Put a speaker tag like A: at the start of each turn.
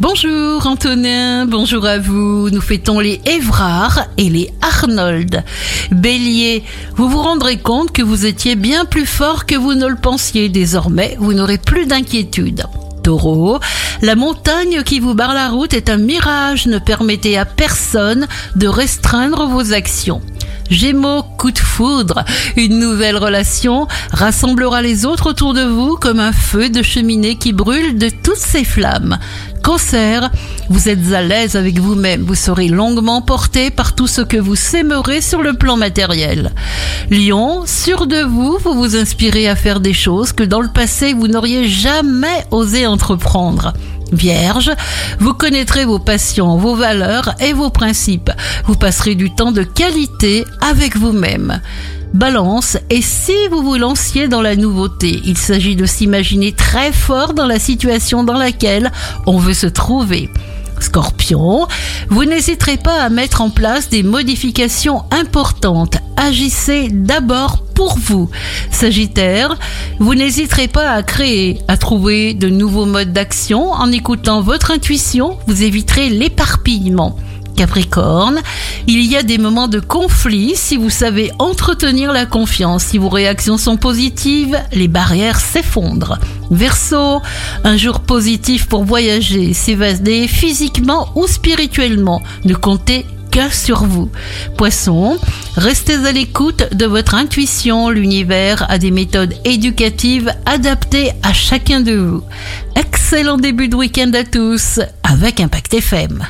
A: Bonjour Antonin, bonjour à vous. Nous fêtons les Évrard et les Arnold. Bélier, vous vous rendrez compte que vous étiez bien plus fort que vous ne le pensiez. Désormais, vous n'aurez plus d'inquiétude. Taureau, la montagne qui vous barre la route est un mirage. Ne permettez à personne de restreindre vos actions. Gémeaux, coup de foudre. Une nouvelle relation rassemblera les autres autour de vous comme un feu de cheminée qui brûle de toutes ses flammes. Cancer, vous êtes à l'aise avec vous-même, vous serez longuement porté par tout ce que vous s'aimerez sur le plan matériel. Lion, sûr de vous, vous vous inspirez à faire des choses que dans le passé vous n'auriez jamais osé entreprendre. Vierge, vous connaîtrez vos passions, vos valeurs et vos principes. Vous passerez du temps de qualité avec vous-même. Balance, et si vous vous lanciez dans la nouveauté, il s'agit de s'imaginer très fort dans la situation dans laquelle on veut se trouver. Scorpion, vous n'hésiterez pas à mettre en place des modifications importantes. Agissez d'abord pour vous. Sagittaire, vous n'hésiterez pas à créer, à trouver de nouveaux modes d'action en écoutant votre intuition, vous éviterez l'éparpillement. Capricorne, il y a des moments de conflit si vous savez entretenir la confiance. Si vos réactions sont positives, les barrières s'effondrent. Verseau, un jour positif pour voyager, s'évader physiquement ou spirituellement. Ne comptez que sur vous. Poisson, restez à l'écoute de votre intuition. L'univers a des méthodes éducatives adaptées à chacun de vous. Excellent début de week-end à tous avec Impact FM.